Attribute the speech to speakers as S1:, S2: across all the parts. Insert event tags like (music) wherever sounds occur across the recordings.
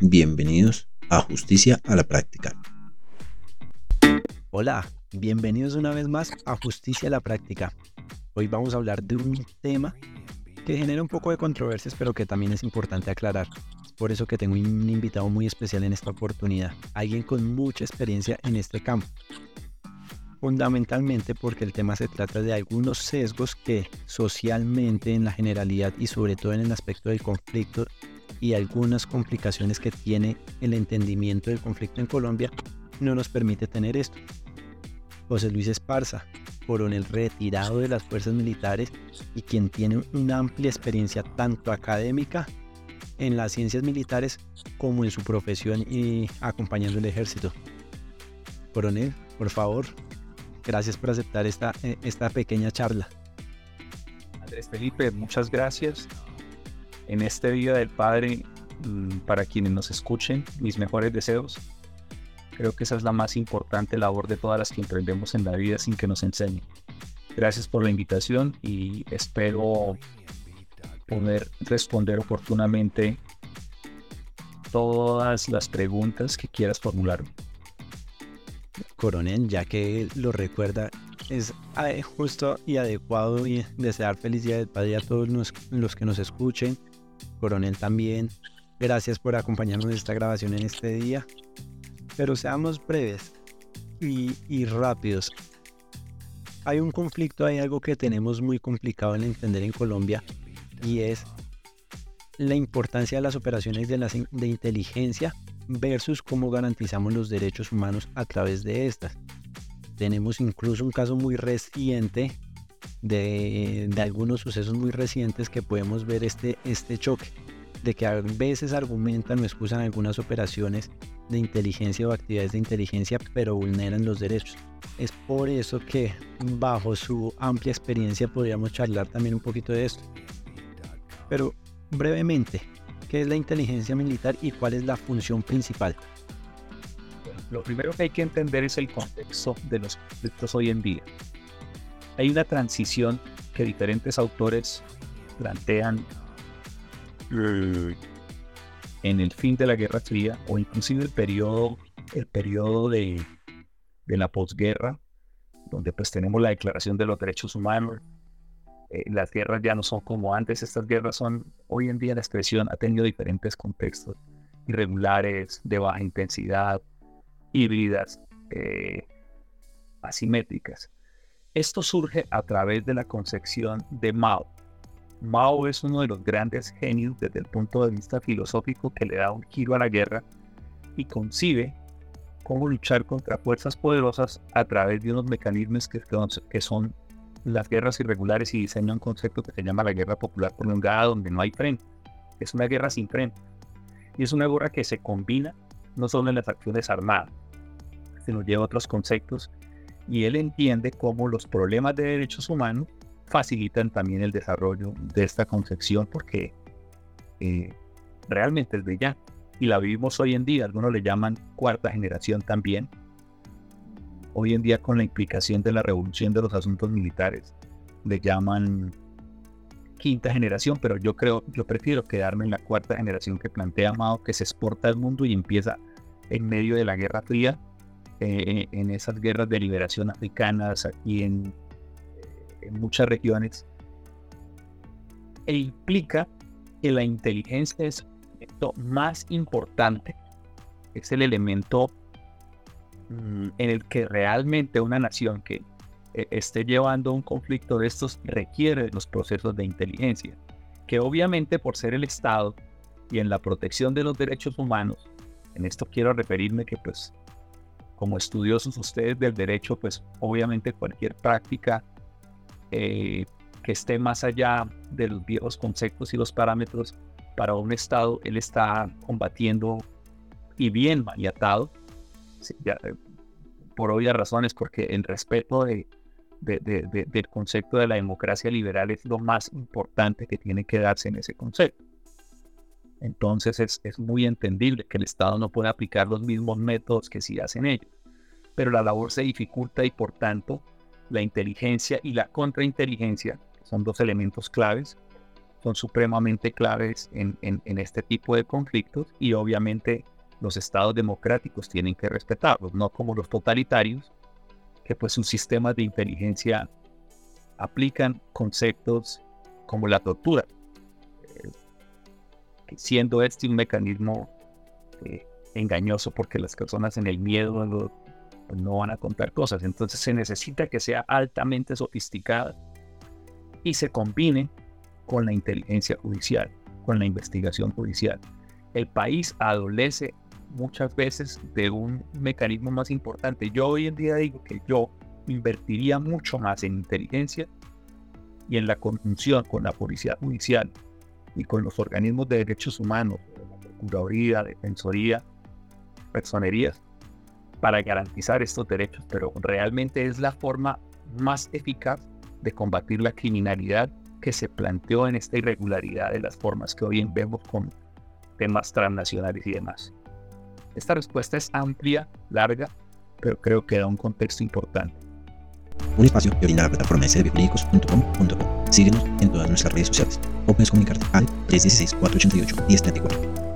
S1: Bienvenidos a Justicia a la Práctica.
S2: Hola, bienvenidos una vez más a Justicia a la Práctica. Hoy vamos a hablar de un tema que genera un poco de controversias, pero que también es importante aclarar. Por eso que tengo un invitado muy especial en esta oportunidad, alguien con mucha experiencia en este campo. Fundamentalmente porque el tema se trata de algunos sesgos que socialmente en la generalidad y sobre todo en el aspecto del conflicto y algunas complicaciones que tiene el entendimiento del conflicto en Colombia no nos permite tener esto. José Luis Esparza, coronel retirado de las fuerzas militares y quien tiene una amplia experiencia tanto académica en las ciencias militares como en su profesión y acompañando el ejército. Coronel, por favor, gracias por aceptar esta, eh, esta pequeña charla.
S3: Andrés Felipe, muchas gracias en este Día del Padre, mm, para quienes nos escuchen, mis mejores deseos. Creo que esa es la más importante labor de todas las que emprendemos en la vida sin que nos enseñen. Gracias por la invitación y espero poder responder oportunamente todas las preguntas que quieras formular.
S2: Coronel, ya que lo recuerda, es justo y adecuado y desear felicidad del Padre a todos los que nos escuchen, Coronel también. Gracias por acompañarnos en esta grabación en este día. Pero seamos breves y, rápidos. Hay un conflicto, hay algo que tenemos muy complicado en entender en Colombia y es la importancia de las operaciones de, de inteligencia versus cómo garantizamos los derechos humanos a través de estas. Tenemos incluso un caso muy reciente de, algunos sucesos muy recientes que podemos ver este, este choque, de que a veces argumentan o excusan algunas operaciones de inteligencia o actividades de inteligencia, pero vulneran los derechos. Es por eso que bajo su amplia experiencia podríamos charlar también un poquito de esto. Pero brevemente, ¿qué es la inteligencia militar y cuál es la función principal?
S3: lo primero que hay que entender es el contexto de los conflictos hoy en día hay una transición que diferentes autores plantean eh, en el fin de la Guerra Fría o inclusive el periodo, el periodo de, la posguerra, donde pues tenemos la Declaración de los Derechos Humanos. Eh, las guerras ya no son como antes, estas guerras son, hoy en día la expresión ha tenido diferentes contextos, irregulares, de baja intensidad, híbridas, eh, asimétricas. Esto surge a través de la concepción de Mao. Mao es uno de los grandes genios desde el punto de vista filosófico que le da un giro a la guerra y concibe cómo luchar contra fuerzas poderosas a través de unos mecanismos que, son las guerras irregulares y diseña un concepto que se llama la guerra popular prolongada donde no hay frente. Es una guerra sin frente. Y es una guerra que se combina no solo en las acciones armadas, sino lleva otros conceptos y él entiende cómo los problemas de derechos humanos facilitan también el desarrollo de esta concepción porque eh, realmente es brillante y la vivimos hoy en día, algunos le llaman cuarta generación también, hoy en día con la implicación de la revolución de los asuntos militares, le llaman quinta generación, pero yo creo, yo prefiero quedarme en la cuarta generación que plantea Mao, que se exporta al mundo y empieza en medio de la Guerra Fría eh, en esas guerras de liberación africanas aquí en, en muchas regiones, e implica que la inteligencia es el elemento más importante, es el elemento mm, en el que realmente una nación que eh, esté llevando un conflicto de estos requiere los procesos de inteligencia, que obviamente por ser el Estado y en la protección de los derechos humanos, en esto quiero referirme que pues como estudiosos ustedes del derecho, pues obviamente cualquier práctica eh, que esté más allá de los viejos conceptos y los parámetros para un Estado, él está combatiendo y bien maniatado, eh, por obvias razones, porque el respeto de, del concepto de la democracia liberal es lo más importante que tiene que darse en ese concepto. Entonces es, es, muy entendible que el Estado no pueda aplicar los mismos métodos que si hacen ellos. Pero la labor se dificulta y por tanto la inteligencia y la contrainteligencia son dos elementos claves. son supremamente claves en, en, este tipo de conflictos y obviamente los estados democráticos tienen que respetarlos, no como los totalitarios, que pues sus sistemas de inteligencia aplican conceptos como la tortura, siendo este un mecanismo eh, engañoso porque las personas en el miedo no van a contar cosas. Entonces se necesita que sea altamente sofisticada y se combine con la inteligencia judicial, con la investigación judicial. El país adolece muchas veces de un mecanismo más importante. Yo hoy en día digo que yo invertiría mucho más en inteligencia y en la conjunción con la policía judicial y con los organismos de derechos humanos, Procuraduría, Defensoría, Personerías, para garantizar estos derechos, pero realmente es la forma más eficaz de combatir la criminalidad que se planteó en esta irregularidad de las formas que hoy vemos con temas transnacionales y demás. Esta respuesta es amplia, larga, pero creo que da un contexto importante.
S1: Un espacio brinda la plataforma de Síguenos en todas nuestras redes sociales o puedes comunicarte al 316-488-1034.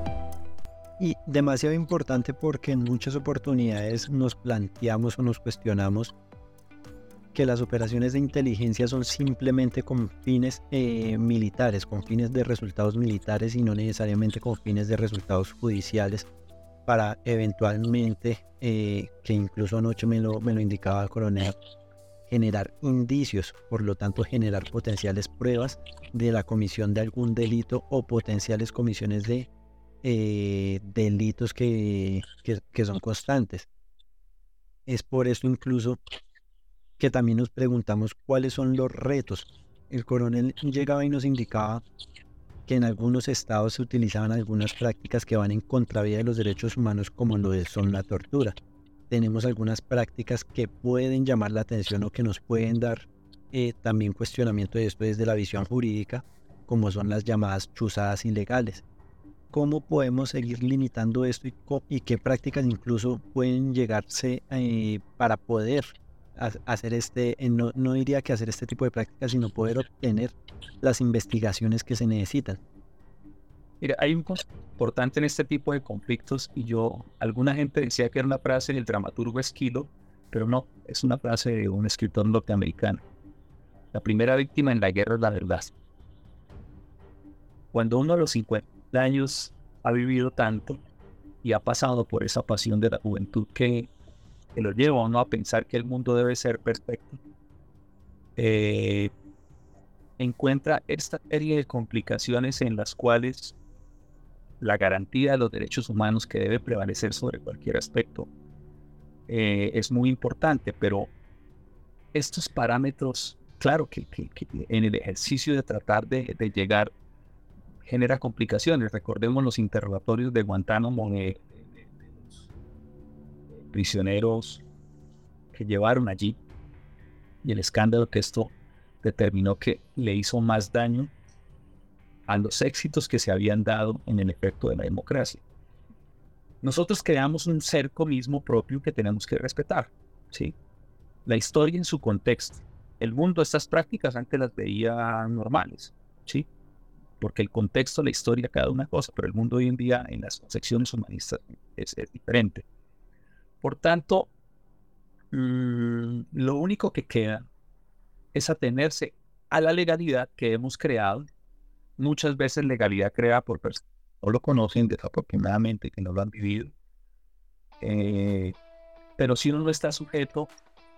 S2: Y demasiado importante porque en muchas oportunidades nos planteamos o nos cuestionamos que las operaciones de inteligencia son simplemente con fines eh, militares, con fines de resultados militares y no necesariamente con fines de resultados judiciales para eventualmente, eh, que incluso anoche me lo, me lo indicaba el coronel, generar indicios, por lo tanto generar potenciales pruebas de la comisión de algún delito o potenciales comisiones de eh, delitos que, que, son constantes. Es por eso incluso que también nos preguntamos cuáles son los retos. El coronel llegaba y nos indicaba que en algunos estados se utilizaban algunas prácticas que van en contravía de los derechos humanos como lo son la tortura. Tenemos algunas prácticas que pueden llamar la atención o que nos pueden dar eh, también cuestionamiento de esto desde la visión jurídica, como son las llamadas chuzadas ilegales cómo podemos seguir limitando esto y, qué prácticas incluso pueden llegarse eh, para poder hacer este, eh, no, no, diría que hacer este tipo de prácticas, sino poder obtener las investigaciones que se necesitan.
S3: Mira, hay un concepto importante en este tipo de conflictos y yo, alguna gente decía que era una frase del dramaturgo Esquilo, pero no, es una frase de un escritor norteamericano. La primera víctima en la guerra es la verdad. Cuando uno a los 50 años ha vivido tanto y ha pasado por esa pasión de la juventud que, lo lleva a uno a pensar que el mundo debe ser perfecto, eh, encuentra esta serie de complicaciones en las cuales la garantía de los derechos humanos que debe prevalecer sobre cualquier aspecto eh, es muy importante, pero estos parámetros, claro que, en el ejercicio de tratar de, de llegar genera complicaciones. Recordemos los interrogatorios de Guantánamo de, los prisioneros que llevaron allí y el escándalo que esto determinó que le hizo más daño a los éxitos que se habían dado en el efecto de la democracia. Nosotros creamos un cerco mismo propio que tenemos que respetar, ¿sí? La historia en su contexto. El mundo estas prácticas antes las veía normales, ¿sí? porque el contexto, la historia, cada una cosa, pero el mundo hoy en día en las concepciones humanistas es, diferente. Por tanto, mm, lo único que queda es atenerse a la legalidad que hemos creado, muchas veces legalidad creada por personas que no lo conocen desafortunadamente, que no lo han vivido, eh, pero si uno no está sujeto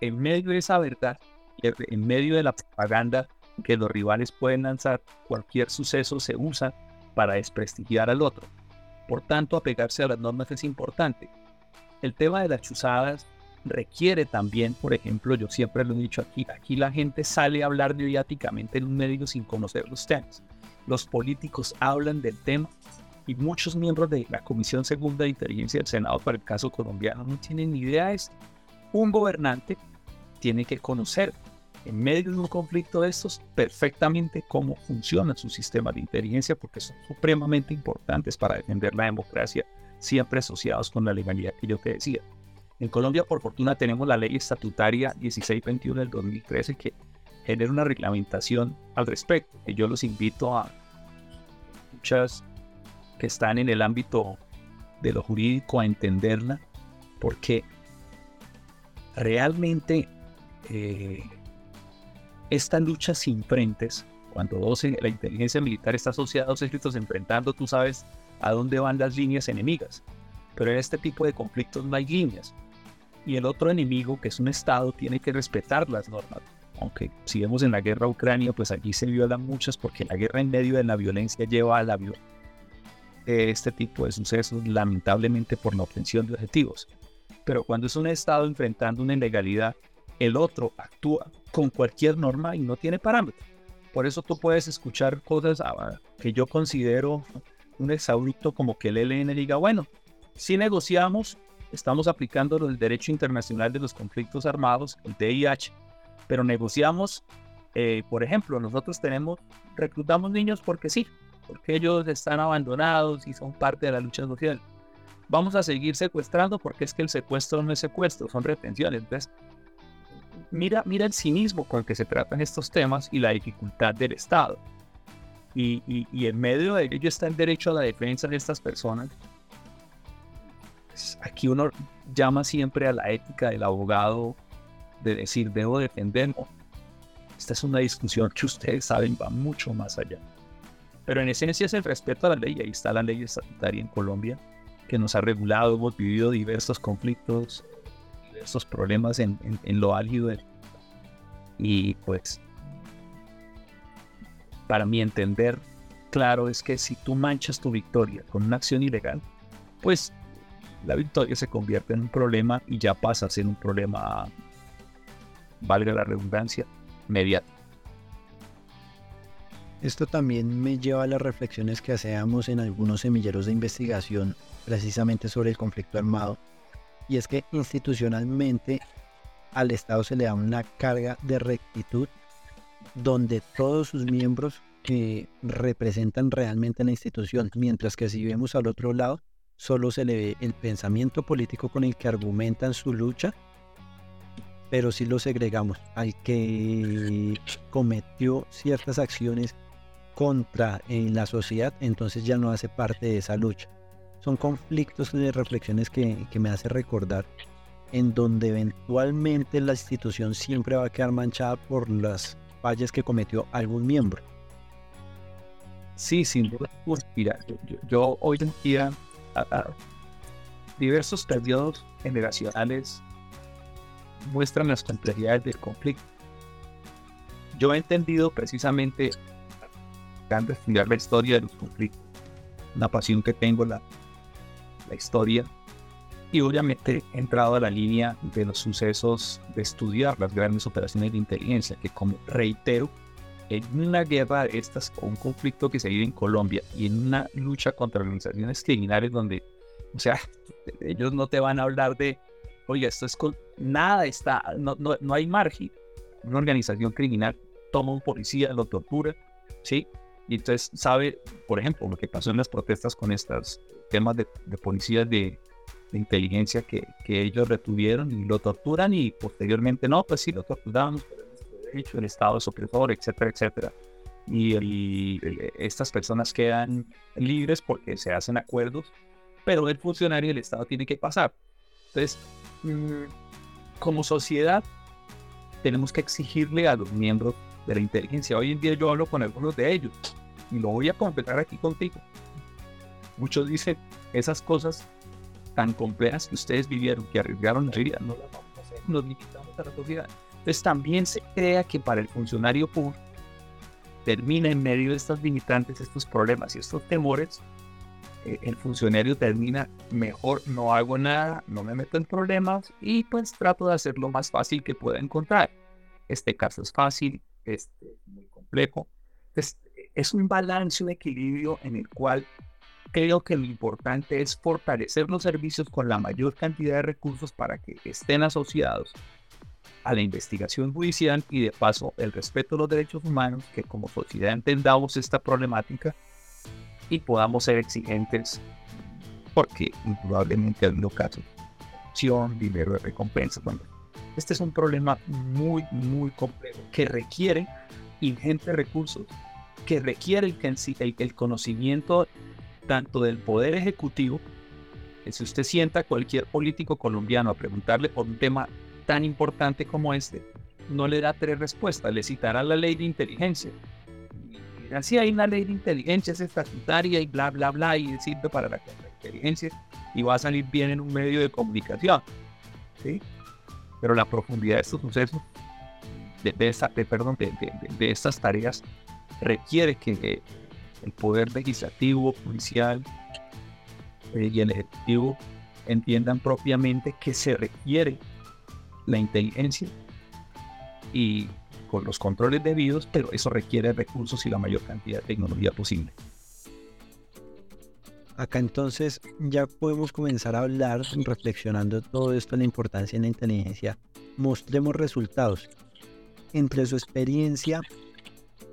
S3: en medio de esa verdad, en medio de la propaganda que los rivales pueden lanzar, cualquier suceso se usa para desprestigiar al otro. Por tanto, apegarse a las normas es importante. El tema de las chuzadas requiere también, por ejemplo, yo siempre lo he dicho aquí, aquí la gente sale a hablar mediáticamente en un medio sin conocer los temas. Los políticos hablan del tema y muchos miembros de la Comisión Segunda de Inteligencia del Senado para el caso colombiano no tienen ni idea de esto. Un gobernante tiene que conocer en medio de un conflicto de estos perfectamente cómo funciona su sistema de inteligencia porque son supremamente importantes para defender la democracia, siempre asociados con la legalidad que yo te decía. En Colombia, por fortuna, tenemos la ley estatutaria 1621 del 2013 que genera una reglamentación al respecto. Y yo los invito a, luchas que están en el ámbito de lo jurídico a entenderla, porque realmente eh, esta lucha sin frentes, cuando dos, la inteligencia militar está asociada a dos ejércitos enfrentando, tú sabes a dónde van las líneas enemigas. Pero en este tipo de conflictos no hay líneas. Y el otro enemigo, que es un Estado, tiene que respetar las normas. Aunque si vemos en la guerra Ucrania, pues allí se violan muchas porque la guerra en medio de la violencia lleva a la violencia. Este tipo de sucesos, lamentablemente por la obtención de objetivos. Pero cuando es un Estado enfrentando una ilegalidad, el otro actúa con cualquier norma y no tiene parámetro. Por eso tú puedes escuchar cosas ah, que yo considero un exabrupto como que el ELN diga, bueno, si negociamos, estamos aplicando el derecho internacional de los conflictos armados, el DIH, pero negociamos, eh, por ejemplo, nosotros tenemos, reclutamos niños porque sí, porque ellos están abandonados y son parte de la lucha social. Vamos a seguir secuestrando porque es que el secuestro no es secuestro, son retenciones. Entonces, mira, mira el cinismo con el que se tratan estos temas y la dificultad del Estado. Y, y, en medio de ello está el derecho a la defensa de estas personas. Pues, aquí uno llama siempre a la ética del abogado de decir, debo defenderlo. Esta es una discusión que ustedes saben va mucho más allá. Pero en esencia es el respeto a la ley. Ahí está la ley estatutaria en Colombia que nos ha regulado. Hemos vivido diversos conflictos, diversos problemas en, en, lo álgido. Y pues para mi entender, claro, es que si tú manchas tu victoria con una acción ilegal, pues la victoria se convierte en un problema y ya pasa a ser un problema, valga la redundancia, mediático.
S2: Esto también me lleva a las reflexiones que hacíamos en algunos semilleros de investigación precisamente sobre el conflicto armado. Y es que institucionalmente al Estado se le da una carga de rectitud donde todos sus miembros que representan realmente la institución, mientras que si vemos al otro lado, solo se le ve el pensamiento político con el que argumentan su lucha, pero si lo segregamos al que cometió ciertas acciones contra en la sociedad, entonces ya no hace parte de esa lucha. Son conflictos de reflexiones que, que me hace recordar en donde eventualmente la institución siempre va a quedar manchada por las fallas que cometió algún miembro.
S3: Sí, sin duda. Mira, yo, hoy en día, diversos periodos generacionales muestran las complejidades del conflicto. Yo he entendido precisamente, de estudiar la historia de los conflictos, una pasión que tengo, la, la historia, y obviamente he entrado a la línea de los sucesos de estudiar las grandes operaciones de inteligencia, que como reitero, en una guerra de estas o un conflicto que se vive en Colombia y en una lucha contra organizaciones criminales donde, o sea, (laughs) ellos no te van a hablar de, oye, esto es con nada, está, no, no, no hay margen. Una organización criminal toma un policía, lo tortura, ¿sí? Y entonces sabe, por ejemplo, lo que pasó en las protestas con estos temas de, de policías de, inteligencia que, que, ellos retuvieron y lo torturan y posteriormente no, pues sí, lo torturamos, pero el Estado es opresor, etcétera, etcétera. Y, estas personas quedan libres porque se hacen acuerdos, pero el funcionario del Estado tiene que pasar. Entonces, mm, como sociedad, tenemos que exigirle a los miembros de la inteligencia. Hoy en día yo hablo con algunos de ellos y lo voy a completar aquí contigo. Muchos dicen esas cosas tan complejas que ustedes vivieron, que arriesgaron la vida, no las vamos a hacer, nos limitamos a la sociedad. Entonces también se crea que para el funcionario público termina en medio de estas limitantes, estos problemas y estos temores, el funcionario termina mejor, no hago nada, no me meto en problemas y pues trato de hacer lo más fácil que pueda encontrar. Este caso es fácil, este es muy complejo. Entonces, es un balance, un equilibrio en el cual creo que lo importante es fortalecer los servicios con la mayor cantidad de recursos para que estén asociados a la investigación judicial y de paso el respeto a los derechos humanos, que como sociedad entendamos esta problemática y podamos ser exigentes, porque probablemente ha habido casos de dinero de recompensa. Bueno, este es un problema muy, muy complejo que requiere ingentes recursos que requiere el, el conocimiento tanto del poder ejecutivo, que si usted sienta a cualquier político colombiano a preguntarle por un tema tan importante como este, no le da tres respuestas, le citará la ley de inteligencia. Así hay una ley de inteligencia, es estatutaria y bla, bla, bla, y sirve para la, inteligencia y va a salir bien en un medio de comunicación. ¿sí? Pero la profundidad de estos sucesos, de, de, perdón, de, de, estas tareas, requiere que el poder legislativo, policial eh, y el ejecutivo entiendan propiamente que se requiere la inteligencia y con los controles debidos, pero eso requiere recursos y la mayor cantidad de tecnología posible.
S2: Acá entonces ya podemos comenzar a hablar, reflexionando todo esto, la importancia de la inteligencia. Mostremos resultados. Entre su experiencia,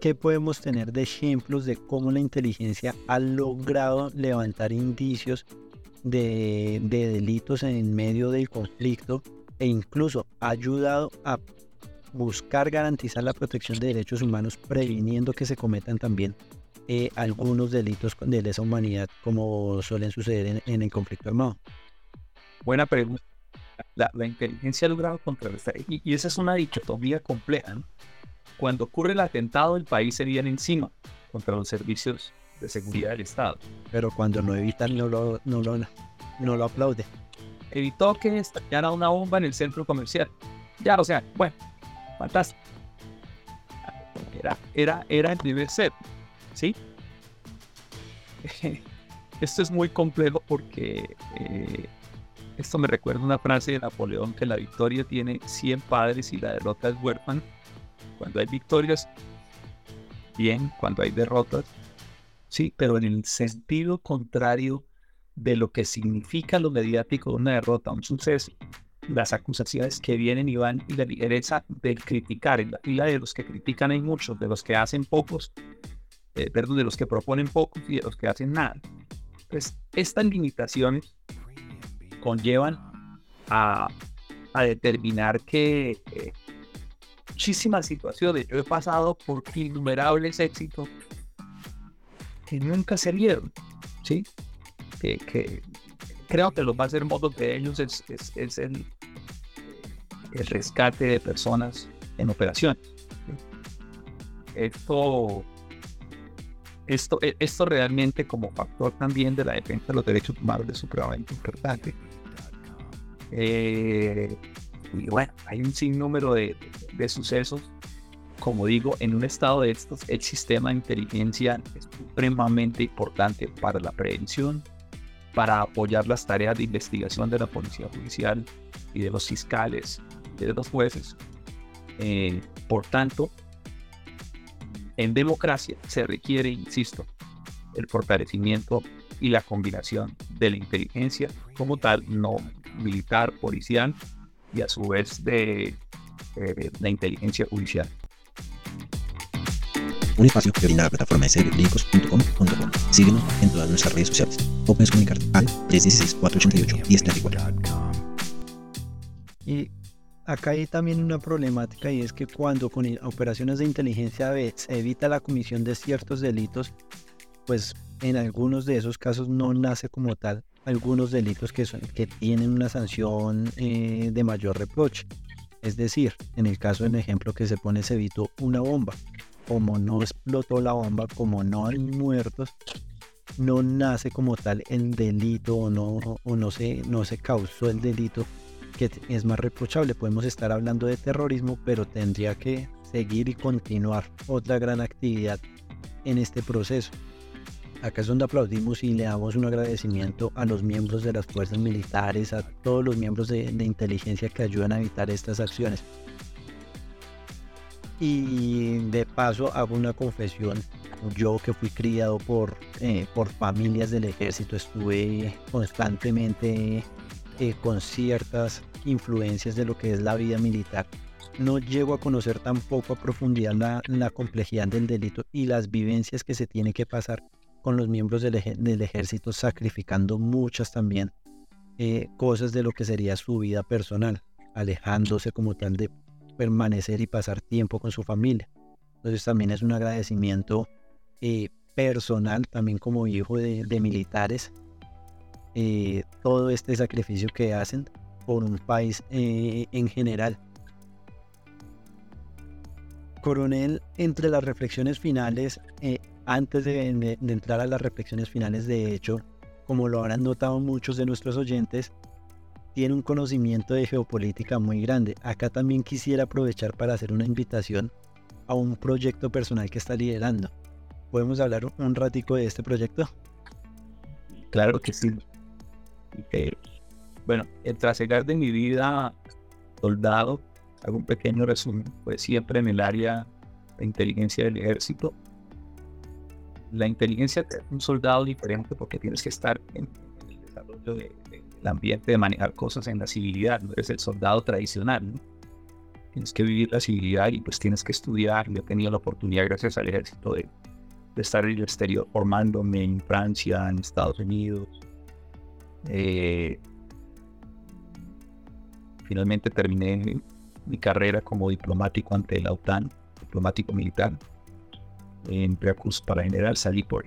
S2: ¿qué podemos tener de ejemplos de cómo la inteligencia ha logrado levantar indicios de, de delitos en medio del conflicto e incluso ha ayudado a buscar garantizar la protección de derechos humanos previniendo que se cometan también eh, algunos delitos de lesa humanidad como suelen suceder en, el conflicto armado?
S3: Buena pregunta. La, inteligencia ha logrado contrarrestar, y, y, esa es una dichotomía compleja. Cuando ocurre el atentado, el país se viene encima contra los servicios de seguridad del Estado.
S2: Pero cuando no evitan, no lo, no lo, no lo aplaude.
S3: Evitó que estallara una bomba en el centro comercial. Ya, o sea, bueno, fantástico. Era, era, era el deber ser, ¿sí? (laughs) Esto es muy complejo porque eh, esto me recuerda una frase de Napoleón que la victoria tiene 100 padres y la derrota es huérfana. Cuando hay victorias, bien, cuando hay derrotas, sí, pero en el sentido contrario de lo que significa lo mediático de una derrota, un suceso, las acusaciones que vienen y van y la ligereza del criticar. En la fila de los que critican hay muchos, de los que hacen pocos, eh, perdón, de los que proponen pocos y de los que hacen nada. Pues estas limitaciones conllevan a, a determinar que eh, muchísimas situaciones, yo he pasado por innumerables éxitos que nunca se vieron, ¿sí? Que, que creo que lo más hermoso de ellos es, es, el, el, rescate de personas en operaciones. Esto, esto, e, esto realmente como factor también de la defensa de los derechos humanos es supremamente importante. Eh, y bueno, hay un sinnúmero de, de sucesos como digo, en un estado de estos, el sistema de inteligencia es supremamente importante para la prevención, para apoyar las tareas de investigación de la policía judicial y de los fiscales, de los jueces. Eh, por tanto, en democracia se requiere, insisto, el fortalecimiento y la combinación de la inteligencia como tal, no militar, policial y a su vez de eh, la inteligencia judicial
S1: un espacio que brinda la plataforma de servicios.com.com. Síguenos en todas nuestras redes sociales o puedes comunicarte al 316-488-1034.
S2: Y acá hay también una problemática y es que cuando con operaciones de inteligencia se evita la comisión de ciertos delitos, pues en algunos de esos casos no nace como tal algunos delitos que, son, que tienen una sanción eh, de mayor reproche. Es decir, en el caso del ejemplo que se pone se evitó una bomba como no explotó la bomba, como no hay muertos, no nace como tal el delito o no, o no, se, no se causó el delito es más reprochable. Podemos estar hablando de terrorismo, pero tendría que seguir y continuar otra gran actividad en este proceso. Acá es donde aplaudimos y le damos un agradecimiento a los miembros de las fuerzas militares, a todos los miembros de, de inteligencia que ayudan a evitar estas acciones. Y de paso hago una confesión. Yo que fui criado por, eh, por familias del ejército, estuve constantemente eh, con ciertas influencias de lo que es la vida militar. No llego a conocer tampoco a profundidad la, la complejidad del delito y las vivencias que se tiene que pasar con los miembros del, ejército, sacrificando muchas también eh, cosas de lo que sería su vida personal, alejándose como tal de permanecer y pasar tiempo con su familia. Entonces también es un agradecimiento eh, personal, también como hijo de, militares, eh, todo este sacrificio que hacen por un país eh, en general. Coronel, entre las reflexiones finales, antes de, entrar a las reflexiones finales, de hecho, como lo habrán notado muchos de nuestros oyentes, tiene un conocimiento de geopolítica muy grande. Acá también quisiera aprovechar para hacer una invitación a un proyecto personal que está liderando. ¿Podemos hablar un ratico de este proyecto?
S3: Claro que sí. Bueno, el trasegar de mi vida soldado, hago un pequeño resumen, pues siempre en el área de inteligencia del ejército. La inteligencia es un soldado diferente porque tienes que estar en, el desarrollo del ambiente de manejar cosas en la civilidad, no eres el soldado tradicional, Tienes que vivir la civilidad y pues tienes que estudiar. Yo he tenido la oportunidad, gracias al ejército, de, estar en el exterior formándome en Francia, en Estados Unidos. Eh, finalmente terminé mi carrera como diplomático ante la OTAN, diplomático militar, en Veracruz para general. Salí por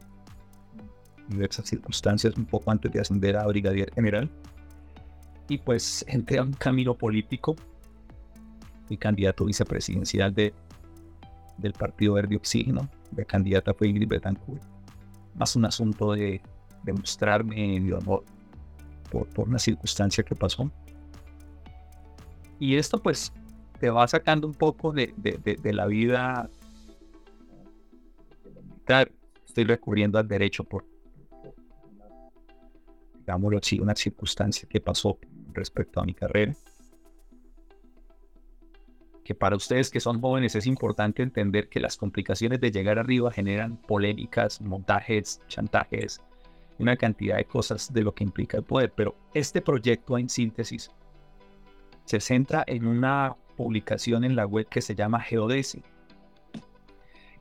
S3: diversas circunstancias un poco antes de ascender a brigadier general. Y pues entré a un camino político. Mi candidato vicepresidencial de, del Partido Verde Oxígeno. La candidata fue Ingrid Betancourt. Más un asunto de demostrarme de honor por, por una circunstancia que pasó. Y esto pues te va sacando un poco de, de, de, la vida militar. Estoy recurriendo al derecho por, digámoslo así, una circunstancia que pasó respecto a mi carrera. Que para ustedes que son jóvenes es importante entender que las complicaciones de llegar arriba generan polémicas, montajes, chantajes, una cantidad de cosas de lo que implica el poder. Pero este proyecto en síntesis se centra en una publicación en la web que se llama Geodesy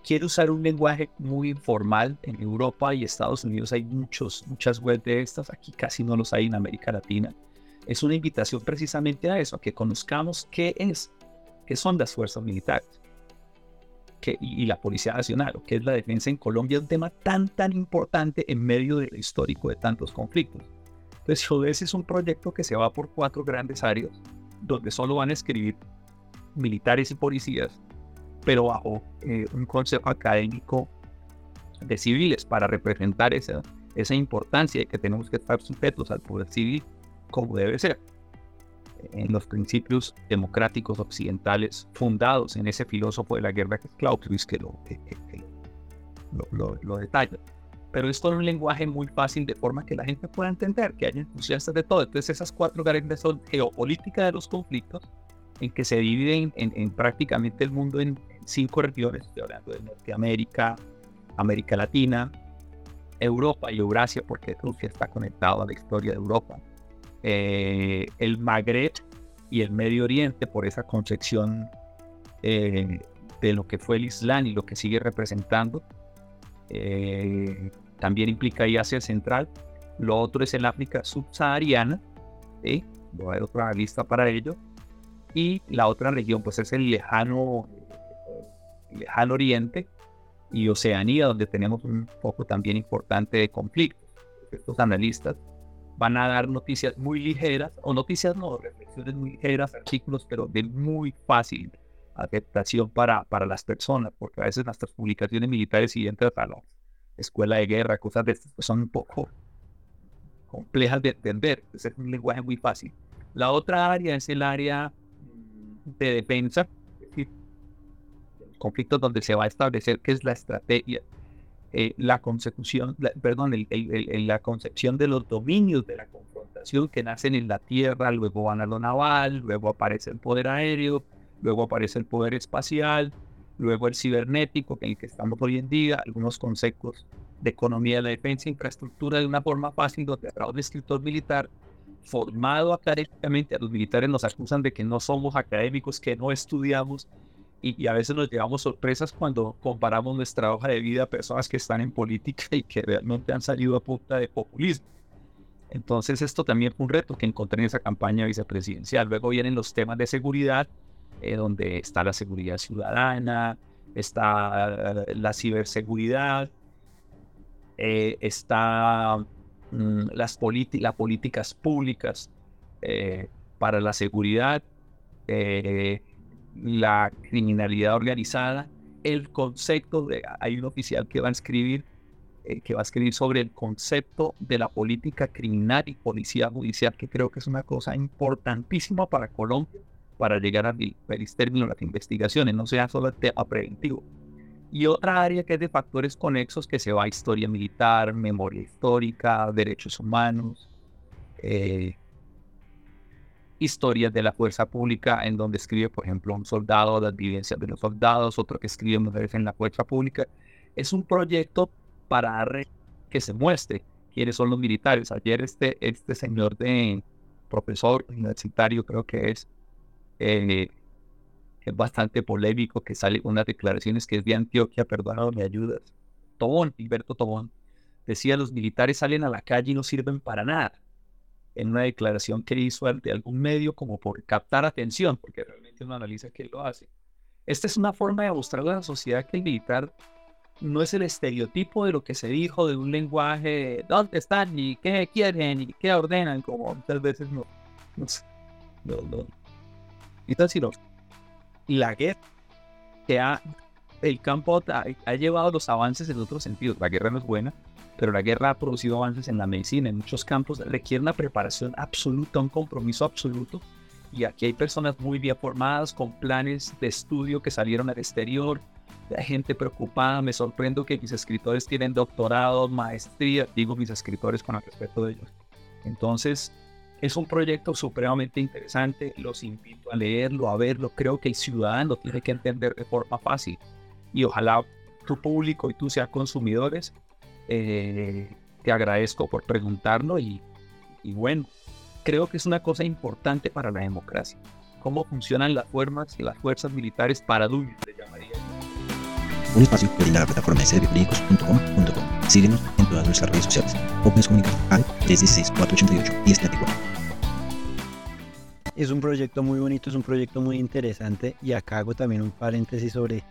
S3: quiere usar un lenguaje muy informal. En Europa y Estados Unidos hay muchos, muchas webs de estas, aquí casi no los hay en América Latina. Es una invitación precisamente a eso, a que conozcamos qué es, qué son las fuerzas militares qué, y, la Policía Nacional, o qué es la defensa en Colombia, un tema tan, tan importante en medio del histórico de tantos conflictos. Entonces, JODES es un proyecto que se va por cuatro grandes áreas, donde solo van a escribir militares y policías pero bajo eh, un consejo académico de civiles para representar esa, esa importancia de que tenemos que estar sujetos al poder civil como debe ser, en los principios democráticos occidentales fundados en ese filósofo de la guerra que es Clausewitz que lo, lo, lo, detalla. Pero esto en un lenguaje muy fácil de forma que la gente pueda entender, que haya entusiastas de todo. Entonces esas cuatro grandes son geopolítica de los conflictos, en que se dividen en, en prácticamente el mundo en, cinco regiones, estoy hablando de Norteamérica, América Latina, Europa y Eurasia, porque Rusia está conectado a la historia de Europa, eh, el Magreb y el Medio Oriente por esa concepción eh, de lo que fue el Islam y lo que sigue representando. Eh, también implica ahí Asia Central. Lo otro es el África subsahariana. ¿sí? Voy a otra lista para ello. Y la otra región, pues es el lejano lejano oriente y Oceanía, donde tenemos un foco también importante de conflictos. Estos analistas van a dar noticias muy ligeras, o noticias no, reflexiones muy ligeras, artículos, pero de muy fácil aceptación para, para las personas, porque a veces nuestras publicaciones militares a la escuela de guerra, cosas de estas, pues son un poco complejas de entender, es un lenguaje muy fácil. La otra área es el área de defensa, conflictos donde se va a establecer qué es la estrategia, eh, la consecución, perdón, la concepción de los dominios de la confrontación que nacen en la tierra, luego van a lo naval, luego aparece el poder aéreo, luego aparece el poder espacial, luego el cibernético, en el que estamos hoy en día, algunos conceptos de economía de la defensa e infraestructura de una forma fácil, donde a un escritor militar formado académicamente, a los militares nos acusan de que no somos académicos, que no estudiamos, y, a veces nos llevamos sorpresas cuando comparamos nuestra hoja de vida a personas que están en política y que realmente han salido a punta de populismo. Entonces esto también fue un reto que encontré en esa campaña vicepresidencial. Luego vienen los temas de seguridad, eh, donde está la seguridad ciudadana, está la ciberseguridad, eh, está mm, las, políticas públicas eh, para la seguridad, eh, la criminalidad organizada, el concepto de, hay un oficial que va a escribir que va a escribir sobre el concepto de la política criminal y policía judicial, que creo que es una cosa importantísima para Colombia, para llegar a feliz término las investigaciones, no sea solo el tema preventivo. Y otra área que es de factores conexos que se va a historia militar, memoria histórica, derechos humanos, eh, historias de la fuerza pública, en donde escribe, por ejemplo, un soldado, las vivencias de los soldados, otro que escribe mujeres en la fuerza pública. Es un proyecto para que se muestre quiénes son los militares. Ayer este, este señor de profesor universitario, creo que es, eh, es bastante polémico, que sale unas declaraciones que es de Antioquia, perdóname, me ayudas. Tobón, Gilberto Tobón, decía los militares salen a la calle y no sirven para nada. En una declaración que hizo ante algún medio como por captar atención, porque realmente uno analiza que lo hace. Esta es una forma de mostrar a la sociedad que el militar no es el estereotipo de lo que se dijo de un lenguaje, ¿dónde están? y qué quieren? y qué ordenan? Como muchas veces no. No, no, no. Tal, sino y la guerra que ha, el campo ha, llevado los avances en otros sentidos. La guerra no es buena, pero la guerra ha producido avances en la medicina, en muchos campos. Requiere una preparación absoluta, un compromiso absoluto. Y aquí hay personas muy bien formadas, con planes de estudio que salieron al exterior. Hay gente preocupada. Me sorprendo que mis escritores tienen doctorado, maestría. Digo mis escritores con el respeto de ellos. Entonces, es un proyecto supremamente interesante, los invito a leerlo, a verlo. Creo que el ciudadano tiene que entender de forma fácil y ojalá tu público y tú sean consumidores. Eh, te agradezco por preguntarlo y, bueno, creo que es una cosa importante para la democracia. Cómo funcionan las fuerzas, las fuerzas militares para le.
S1: Un espacio la plataforma de Síguenos en todas nuestras redes sociales. O puedes al 316 488 1034.
S2: Es un proyecto muy bonito, es un proyecto muy interesante. Y acá hago también un paréntesis sobre,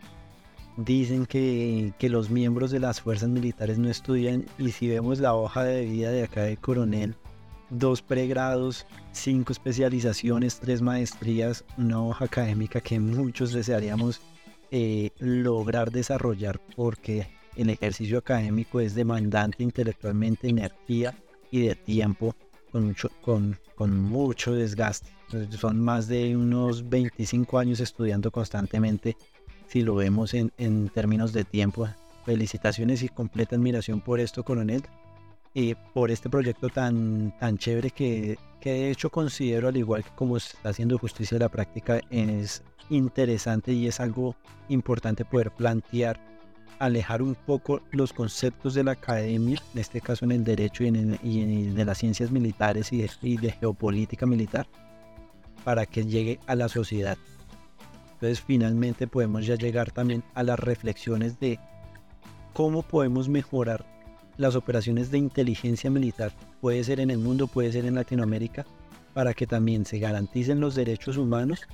S2: dicen que, que los miembros de las fuerzas militares no estudian. Y si vemos la hoja de vida de acá de coronel, dos pregrados, cinco especializaciones, tres maestrías, una hoja académica que muchos desearíamos eh, lograr desarrollar porque el ejercicio académico es demandante intelectualmente, energía y de tiempo con mucho, con, con mucho desgaste. Son más de unos 25 años estudiando constantemente, si lo vemos en, en términos de tiempo. Felicitaciones y completa admiración por esto, coronel, y por este proyecto tan, tan chévere que, que de hecho considero, al igual que como está haciendo justicia de la práctica, es interesante y es algo importante poder plantear alejar un poco los conceptos de la academia, en este caso en el derecho y, en, de las ciencias militares y de, geopolítica militar, para que llegue a la sociedad. Entonces finalmente podemos ya llegar también a las reflexiones de cómo podemos mejorar las operaciones de inteligencia militar, puede ser en el mundo, puede ser en Latinoamérica, para que también se garanticen los derechos humanos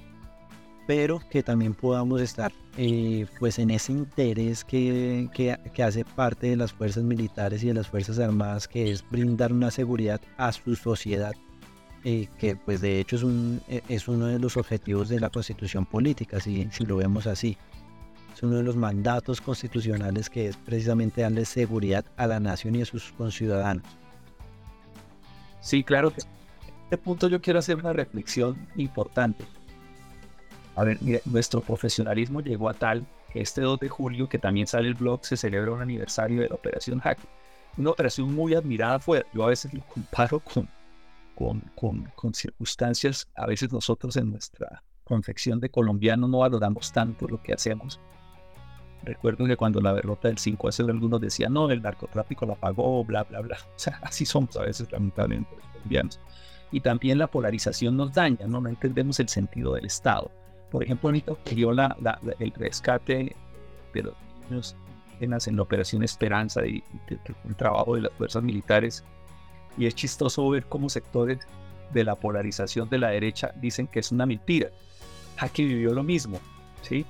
S2: pero que también podamos estar eh, pues en ese interés que, que, hace parte de las fuerzas militares y de las fuerzas armadas, que es brindar una seguridad a su sociedad, eh, que pues de hecho es, un, e, es uno de los objetivos de la constitución política, si, si lo vemos así. Es uno de los mandatos constitucionales que es precisamente darle seguridad a la nación y a sus conciudadanos.
S3: Sí, claro que en este punto yo quiero hacer una reflexión importante a ver, nuestro profesionalismo llegó a tal que este 2 de julio, que también sale el blog, se celebra un aniversario de la Operación Hack. Una operación muy admirada fue, yo a veces lo comparo con, con, con, circunstancias, a veces nosotros en nuestra confección de colombianos no valoramos tanto lo que hacemos. Recuerdo que cuando la derrota del 5 a 0 algunos decían, no, el narcotráfico la pagó, bla, bla, bla. (laughs) O sea, así somos a veces lamentablemente los colombianos. Y también la polarización nos daña, ¿no? No entendemos el sentido del Estado. Por ejemplo, ahorita ocurrió la, el rescate de los niños en la Operación Esperanza y, el trabajo de las fuerzas militares. Y es chistoso ver cómo sectores de la polarización de la derecha dicen que es una mentira. Aquí vivió lo mismo, ¿sí?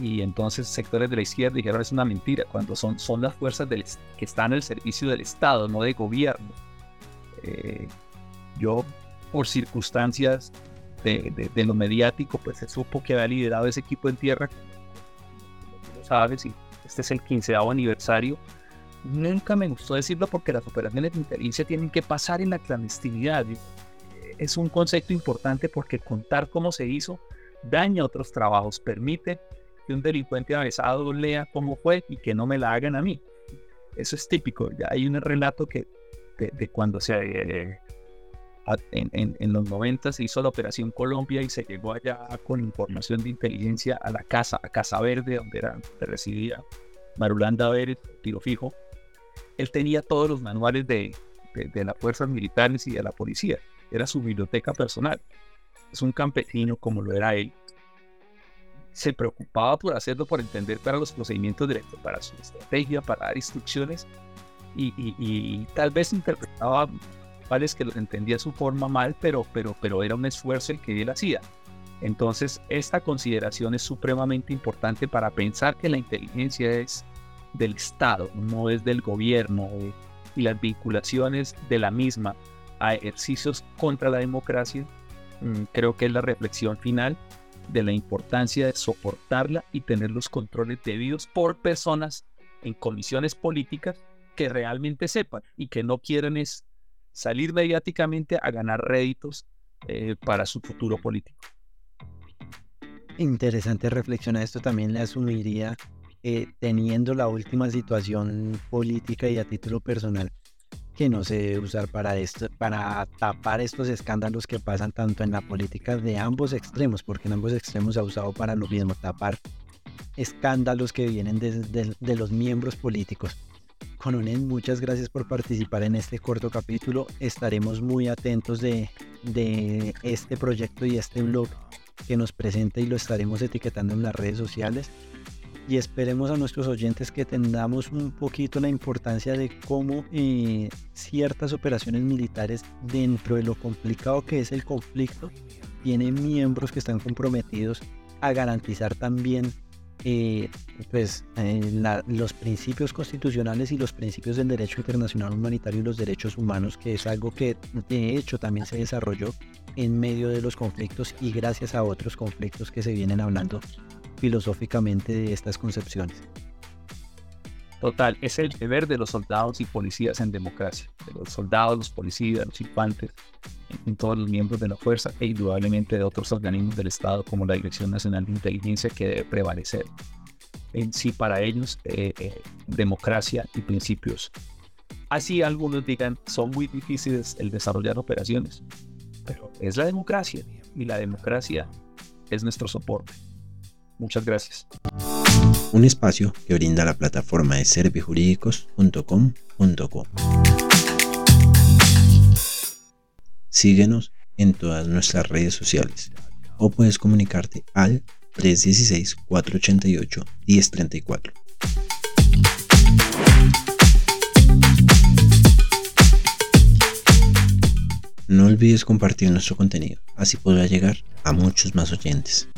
S3: Y entonces sectores de la izquierda dijeron es una mentira, cuando son, son las fuerzas del, que están al servicio del Estado, no de gobierno. Eh, yo, por circunstancias de, de, lo mediático, pues se supo que había liderado ese equipo en tierra, sabes, y este es el quinceavo aniversario. Nunca me gustó decirlo porque las operaciones de inteligencia tienen que pasar en la clandestinidad. Es un concepto importante porque contar cómo se hizo daña otros trabajos, permite que un delincuente avesado lea cómo fue y que no me la hagan a mí. Eso es típico. Ya hay un relato que de, cuando se eh, en, los 90 se hizo la Operación Colombia y se llegó allá con información de inteligencia a la casa, a Casa Verde, donde, era, donde residía Marulanda Vélez, tiro fijo. Él tenía todos los manuales de, de, las fuerzas militares y de la policía. Era su biblioteca personal. Es un campesino como lo era él. Se preocupaba por hacerlo, por entender para los procedimientos directos, para su estrategia, para dar instrucciones y, y tal vez interpretaba es que entendía su forma mal, pero, pero, pero era un esfuerzo el que él hacía. Entonces, esta consideración es supremamente importante para pensar que la inteligencia es del Estado, no es del gobierno, eh, y las vinculaciones de la misma a ejercicios contra la democracia, mm, creo que es la reflexión final de la importancia de soportarla y tener los controles debidos por personas en comisiones políticas que realmente sepan y que no quieran es salir mediáticamente a ganar réditos eh, para su futuro político.
S2: Interesante reflexión a esto también le asumiría eh, teniendo la última situación política y a título personal que no se debe usar para esto, para tapar estos escándalos que pasan tanto en la política de ambos extremos, porque en ambos extremos se ha usado para lo mismo, tapar escándalos que vienen de los miembros políticos. Coronel, muchas gracias por participar en este corto capítulo. Estaremos muy atentos de, este proyecto y este blog que nos presenta y lo estaremos etiquetando en las redes sociales. Y esperemos a nuestros oyentes que tengamos un poquito la importancia de cómo eh, ciertas operaciones militares dentro de lo complicado que es el conflicto tienen miembros que están comprometidos a garantizar también eh, pues los principios constitucionales y los principios del derecho internacional humanitario y los derechos humanos, que es algo que de hecho también se desarrolló en medio de los conflictos y gracias a otros conflictos que se vienen hablando filosóficamente de estas concepciones.
S3: Total, es el deber de los soldados y policías en democracia, de los soldados, los policías, los infantes, en todos los miembros de la fuerza e indudablemente de otros organismos del Estado como la Dirección Nacional de Inteligencia que debe prevalecer. En sí, para ellos, eh, eh, democracia y principios. Así algunos digan, son muy difíciles el desarrollar operaciones, pero es la democracia y la democracia es nuestro soporte. Muchas gracias.
S1: Un espacio que brinda la plataforma de servijurídicos.com.co. Síguenos en todas nuestras redes sociales o puedes comunicarte al 316-488-1034. No olvides compartir nuestro contenido, así podrá llegar a muchos más oyentes.